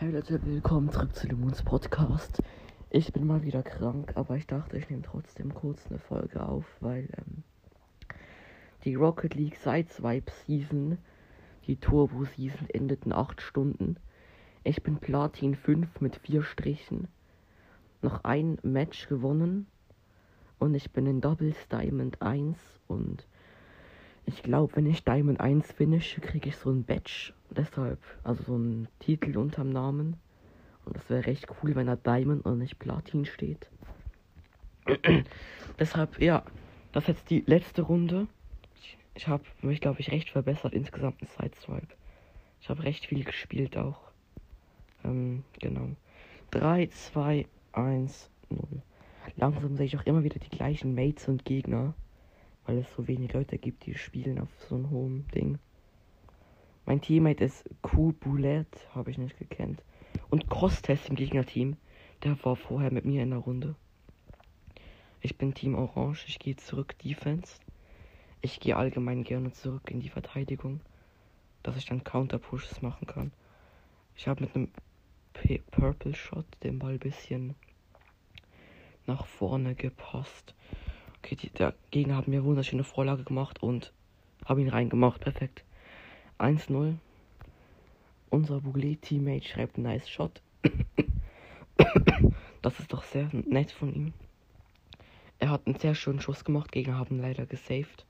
Hey Leute, willkommen zurück zu dem Moons Podcast. Ich bin mal wieder krank, aber ich dachte, ich nehme trotzdem kurz eine Folge auf, weil ähm, die Rocket League Sideswipe Season, die Turbo Season endet in 8 Stunden. Ich bin Platin 5 mit 4 Strichen. Noch ein Match gewonnen und ich bin in Doubles Diamond 1 und ich glaube, wenn ich Diamond 1 finische, kriege ich so ein Badge. Deshalb, also so ein Titel unterm Namen. Und das wäre recht cool, wenn da Diamond und nicht Platin steht. Deshalb, ja, das ist jetzt die letzte Runde. Ich, ich habe mich, glaube ich, recht verbessert insgesamt in Sideswipe. Ich habe recht viel gespielt auch. Ähm, genau. 3, 2, 1, 0. Langsam sehe ich auch immer wieder die gleichen Mates und Gegner weil es so wenig Leute gibt, die spielen auf so einem hohen Ding. Mein Teammate ist Q Bullet, habe ich nicht gekannt. Und Crosstest im Gegnerteam, der war vorher mit mir in der Runde. Ich bin Team Orange, ich gehe zurück Defense. Ich gehe allgemein gerne zurück in die Verteidigung, dass ich dann Counter-Pushes machen kann. Ich habe mit einem P Purple Shot den Ball bisschen nach vorne gepasst. Okay, die, der Gegner hat mir wunderschöne Vorlage gemacht und habe ihn reingemacht. Perfekt. 1-0. Unser Boulet-Teammate schreibt nice Shot. das ist doch sehr nett von ihm. Er hat einen sehr schönen Schuss gemacht. Gegner haben leider gesaved.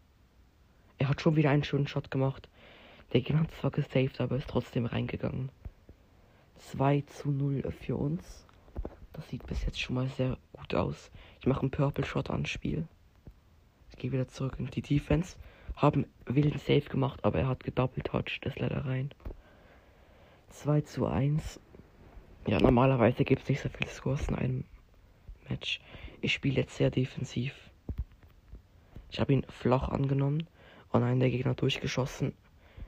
Er hat schon wieder einen schönen Shot gemacht. Der Gegner hat zwar gesaved, aber ist trotzdem reingegangen. 2 zu 0 für uns. Das sieht bis jetzt schon mal sehr gut aus. Ich mache einen Purple Shot ans Spiel gehe wieder zurück in die Defense. Haben wilden Safe gemacht, aber er hat gedoppelt touched, das leider rein. 2 zu 1. Ja, normalerweise gibt es nicht so viele Scores in einem Match. Ich spiele jetzt sehr defensiv. Ich habe ihn flach angenommen und einen der Gegner durchgeschossen.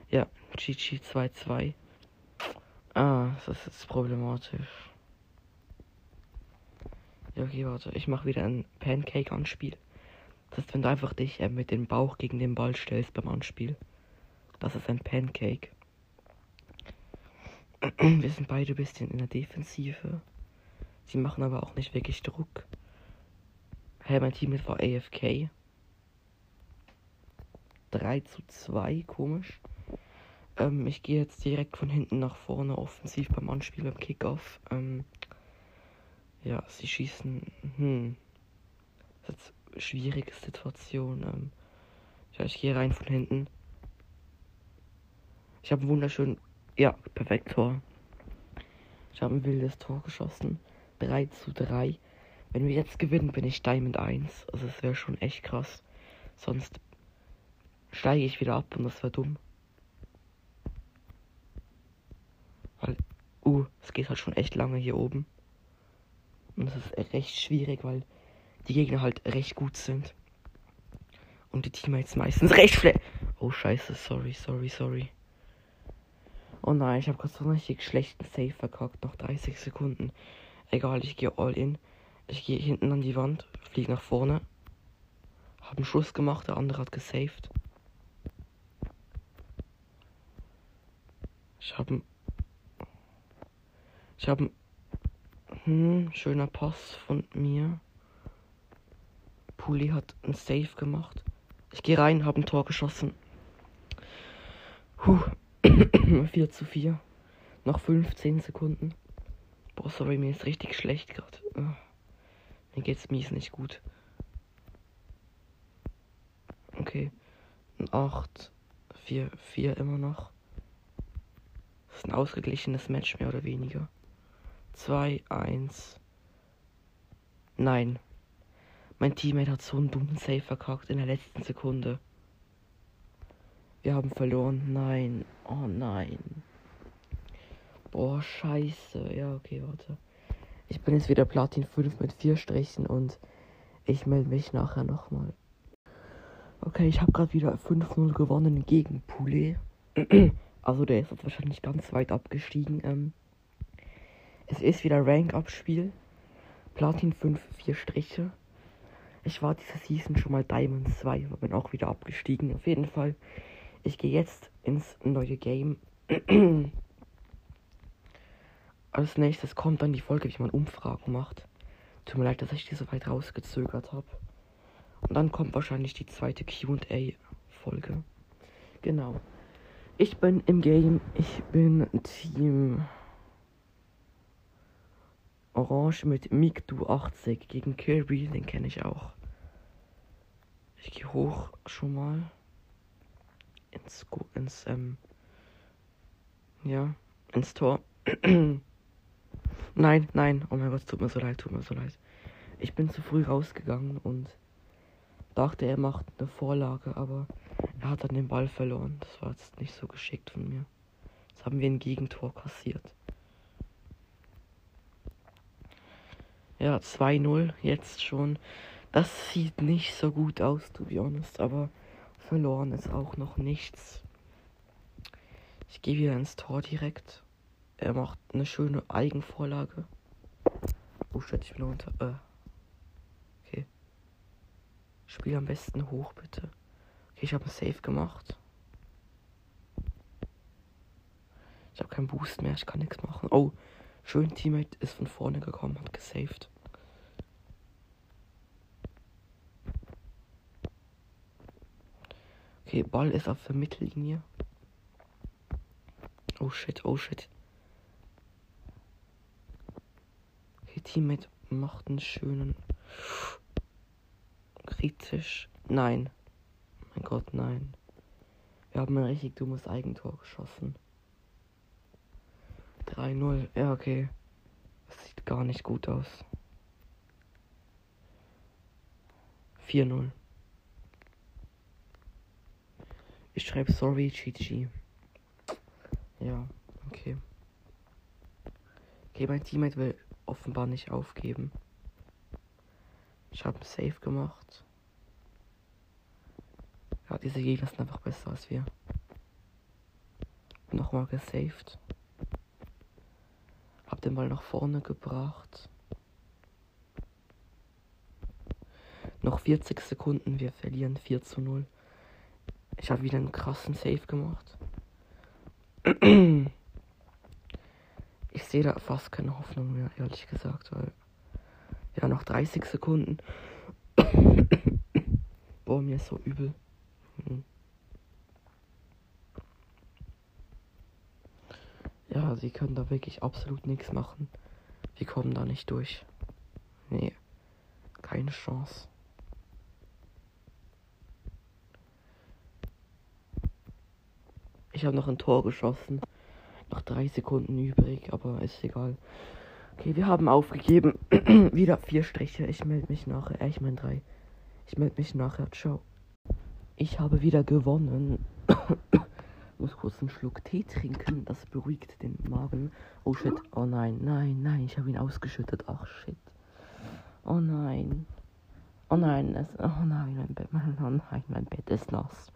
Ja, GG 2-2. Ah, das ist problematisch. Ja, okay, warte. Ich mache wieder ein Pancake-Anspiel. Das ist, wenn du einfach dich äh, mit dem Bauch gegen den Ball stellst beim Anspiel. Das ist ein Pancake. Wir sind beide ein bisschen in der Defensive. Sie machen aber auch nicht wirklich Druck. Hey, mein Team ist war AFK. 3 zu 2, komisch. Ähm, ich gehe jetzt direkt von hinten nach vorne offensiv beim Anspiel, beim Kickoff. Ähm, ja, sie schießen. Hm. Das ist schwierige Situation. Ähm, ich gehe rein von hinten. Ich habe ein wunderschön. Ja, perfekt Tor. Ich habe ein wildes Tor geschossen. 3 zu 3. Wenn wir jetzt gewinnen, bin ich Diamond 1. Also es wäre schon echt krass. Sonst steige ich wieder ab und das wäre dumm. Weil, uh, es geht halt schon echt lange hier oben. Und es ist recht schwierig, weil die Gegner halt recht gut sind. Und die Teammates meistens recht schlecht. Oh scheiße, sorry, sorry, sorry. Oh nein, ich habe gerade so einen richtig schlechten Save verkackt. Noch 30 Sekunden. Egal, ich gehe all in. Ich gehe hinten an die Wand, fliege nach vorne. Hab einen Schuss gemacht, der andere hat gesaved. Ich habe Ich habe hm, schöner Pass von mir. Puli hat ein Save gemacht. Ich gehe rein, habe ein Tor geschossen. Puh. 4 zu 4. Noch 15 Sekunden. Boah, sorry, mir ist richtig schlecht gerade. Oh. Mir geht's mies nicht gut. Okay. 8, 4, 4 immer noch. Das ist ein ausgeglichenes Match, mehr oder weniger. 2, 1. Nein. Mein Teammate hat so einen dummen Save verkackt in der letzten Sekunde. Wir haben verloren. Nein. Oh nein. Boah, scheiße. Ja, okay, warte. Ich bin jetzt wieder Platin 5 mit 4 Strichen und ich melde mich nachher nochmal. Okay, ich habe gerade wieder 5-0 gewonnen gegen Poulet. also der ist jetzt wahrscheinlich ganz weit abgestiegen. Ähm, es ist wieder Rank-Up-Spiel. Platin 5, 4 Striche. Ich war diese Season schon mal Diamond 2, aber bin auch wieder abgestiegen. Auf jeden Fall. Ich gehe jetzt ins neue Game. als nächstes kommt dann die Folge, wie man Umfragen macht. Tut mir leid, dass ich die so weit rausgezögert habe. Und dann kommt wahrscheinlich die zweite QA-Folge. Genau. Ich bin im Game. Ich bin Team Orange mit Mikdu 80 gegen Kirby. Den kenne ich auch. Ich gehe hoch schon mal. Ins, ins, ähm, ja, ins Tor. nein, nein, oh mein Gott, tut mir so leid, tut mir so leid. Ich bin zu früh rausgegangen und dachte, er macht eine Vorlage, aber er hat dann den Ball verloren. Das war jetzt nicht so geschickt von mir. Jetzt haben wir ein Gegentor kassiert. Ja, 2-0 jetzt schon. Das sieht nicht so gut aus, to be honest, aber verloren ist auch noch nichts. Ich gehe wieder ins Tor direkt. Er macht eine schöne Eigenvorlage. Oh shit, ich bin unter. Äh. Okay. Spiel am besten hoch, bitte. Okay, ich habe ein Save gemacht. Ich habe keinen Boost mehr, ich kann nichts machen. Oh, schön, Teammate ist von vorne gekommen, hat gesaved. Okay, Ball ist auf der Mittellinie. Oh shit, oh shit. Okay, Teammate macht einen schönen. Kritisch. Nein. Mein Gott, nein. Wir haben ein richtig dummes Eigentor geschossen. 3-0. Ja, okay. Das sieht gar nicht gut aus. 4-0. Ich schreibe sorry, GG. Ja, okay. Okay, mein Teammate will offenbar nicht aufgeben. Ich habe Safe gemacht. Ja, diese Gegner sind einfach besser als wir. Nochmal gesaved. Hab den Ball nach vorne gebracht. Noch 40 Sekunden, wir verlieren 4 zu 0. Ich habe wieder einen krassen Save gemacht. Ich sehe da fast keine Hoffnung mehr, ehrlich gesagt, weil. Ja, noch 30 Sekunden. Boah, mir ist so übel. Ja, sie können da wirklich absolut nichts machen. Wir kommen da nicht durch. Nee, keine Chance. Ich habe noch ein Tor geschossen. Noch drei Sekunden übrig, aber ist egal. Okay, wir haben aufgegeben. Wieder vier Striche. Ich melde mich nachher. Äh, ich meine drei. Ich melde mich nachher. Ciao. Ich habe wieder gewonnen. Muss kurz einen Schluck Tee trinken. Das beruhigt den Magen. Oh shit. Oh nein, nein, nein. Ich habe ihn ausgeschüttet. Ach shit. Oh nein. Oh nein. Es, oh nein, mein Bett. Oh nein, mein Bett ist nass.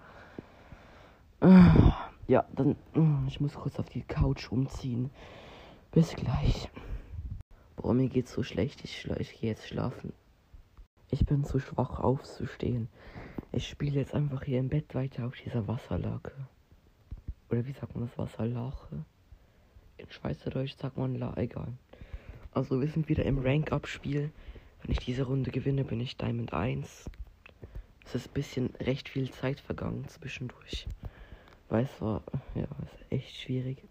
Ja, dann. Mm, ich muss kurz auf die Couch umziehen. Bis gleich. Boah, mir geht's so schlecht. Ich, ich gehe jetzt schlafen. Ich bin zu schwach aufzustehen. Ich spiele jetzt einfach hier im Bett weiter auf dieser Wasserlake. Oder wie sagt man das? Wasserlache? In Schweizerdeutsch sagt man La, egal. Also wir sind wieder im Rank-Up-Spiel. Wenn ich diese Runde gewinne, bin ich Diamond 1. Es ist ein bisschen recht viel Zeit vergangen zwischendurch. Weil es war, ja, ist echt schwierig.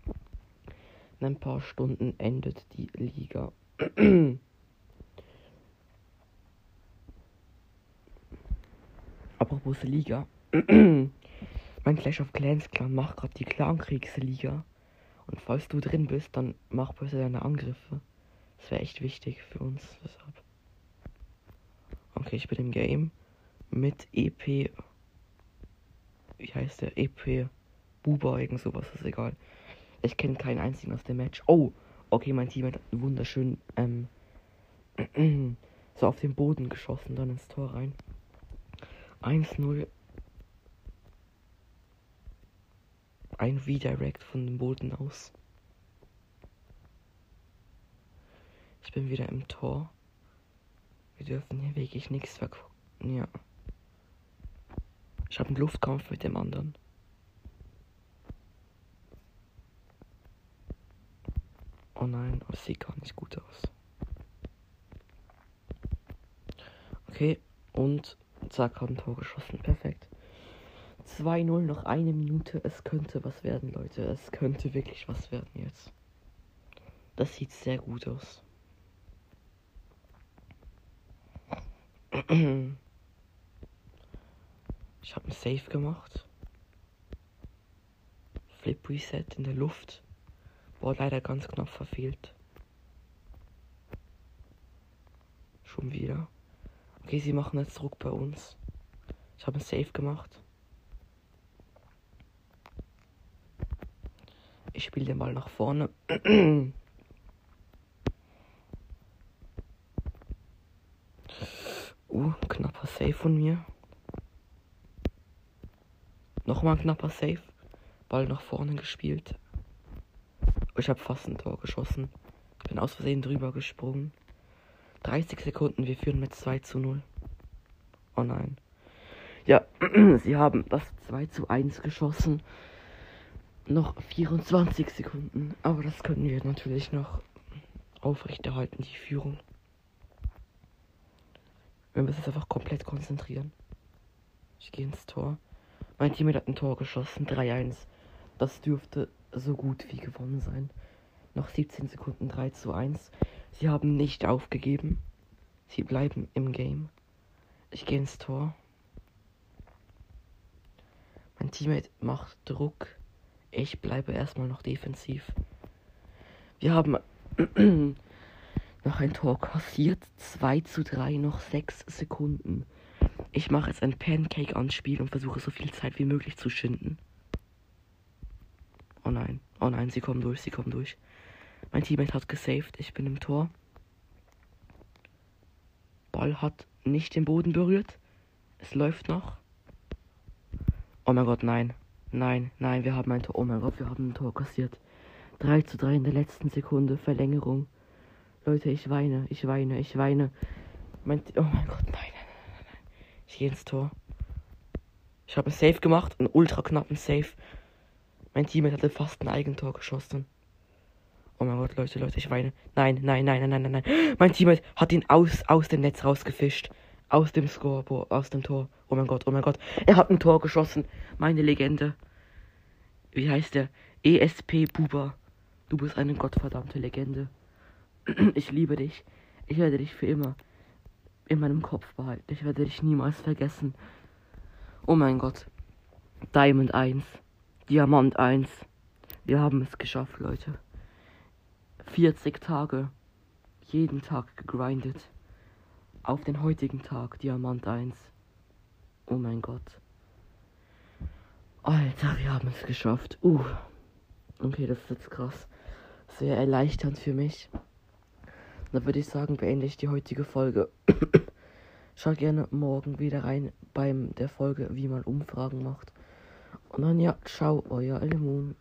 In ein paar Stunden endet die Liga. Apropos Liga. mein Clash of Clans Clan macht gerade die Clankriegsliga. Und falls du drin bist, dann mach bitte deine Angriffe. Das wäre echt wichtig für uns. Deshalb. Okay, ich bin im Game mit EP. Wie heißt der? EP Buba, irgend sowas, ist egal. Ich kenne keinen einzigen aus dem Match. Oh, okay, mein Team hat wunderschön ähm, so auf den Boden geschossen, dann ins Tor rein. 1-0. Ein Redirect von dem Boden aus. Ich bin wieder im Tor. Wir dürfen hier wirklich nichts vergucken. Ja. Ich habe einen Luftkampf mit dem anderen. Oh nein, das sieht gar nicht gut aus. Okay, und zack, haben Tor geschossen. Perfekt. 2-0, noch eine Minute. Es könnte was werden, Leute. Es könnte wirklich was werden jetzt. Das sieht sehr gut aus. Ich habe ein Safe gemacht. Flip Reset in der Luft. Boah, leider ganz knapp verfehlt. Schon wieder. Okay, sie machen jetzt Druck bei uns. Ich habe ein Safe gemacht. Ich spiele den Ball nach vorne. uh, knapper Safe von mir. Nochmal knapper Safe. Ball nach vorne gespielt. Ich habe fast ein Tor geschossen. Bin aus Versehen drüber gesprungen. 30 Sekunden, wir führen mit 2 zu 0. Oh nein. Ja, sie haben das 2 zu 1 geschossen. Noch 24 Sekunden. Aber das können wir natürlich noch aufrechterhalten, die Führung. Wir müssen uns einfach komplett konzentrieren. Ich gehe ins Tor. Mein Team hat ein Tor geschossen, 3-1. Das dürfte so gut wie gewonnen sein. Noch 17 Sekunden 3 zu 1. Sie haben nicht aufgegeben. Sie bleiben im Game. Ich gehe ins Tor. Mein Teammate macht Druck. Ich bleibe erstmal noch defensiv. Wir haben noch ein Tor kassiert. 2 zu 3, noch 6 Sekunden. Ich mache jetzt ein Pancake-Anspiel und versuche so viel Zeit wie möglich zu schinden. Oh nein, oh nein, sie kommen durch, sie kommen durch. Mein Teammate hat gesaved, ich bin im Tor. Ball hat nicht den Boden berührt. Es läuft noch. Oh mein Gott, nein. Nein, nein, wir haben ein Tor. Oh mein Gott, wir haben ein Tor kassiert. 3 zu 3 in der letzten Sekunde. Verlängerung. Leute, ich weine, ich weine, ich weine. Mein, oh mein Gott, nein. Ich gehe ins Tor. Ich habe ein Safe gemacht, einen ultra knappen Safe. Mein Teammate hatte fast ein Eigentor geschossen. Oh mein Gott, Leute, Leute, ich weine. Nein, nein, nein, nein, nein, nein, nein. Mein Teammate hat ihn aus, aus dem Netz rausgefischt. Aus dem Scoreboard, aus dem Tor. Oh mein Gott, oh mein Gott. Er hat ein Tor geschossen. Meine Legende. Wie heißt der? ESP Buba. Du bist eine gottverdammte Legende. Ich liebe dich. Ich werde dich für immer in meinem Kopf behalten. Ich werde dich niemals vergessen. Oh mein Gott. Diamond 1. Diamant 1. Wir haben es geschafft, Leute. 40 Tage. Jeden Tag gegrindet. Auf den heutigen Tag Diamant 1. Oh mein Gott. Alter, wir haben es geschafft. Uh. Okay, das ist jetzt krass. Sehr erleichternd für mich. Dann würde ich sagen, beende ich die heutige Folge. Schaut gerne morgen wieder rein beim der Folge, wie man Umfragen macht. Und dann ja, ciao, euer Elemon.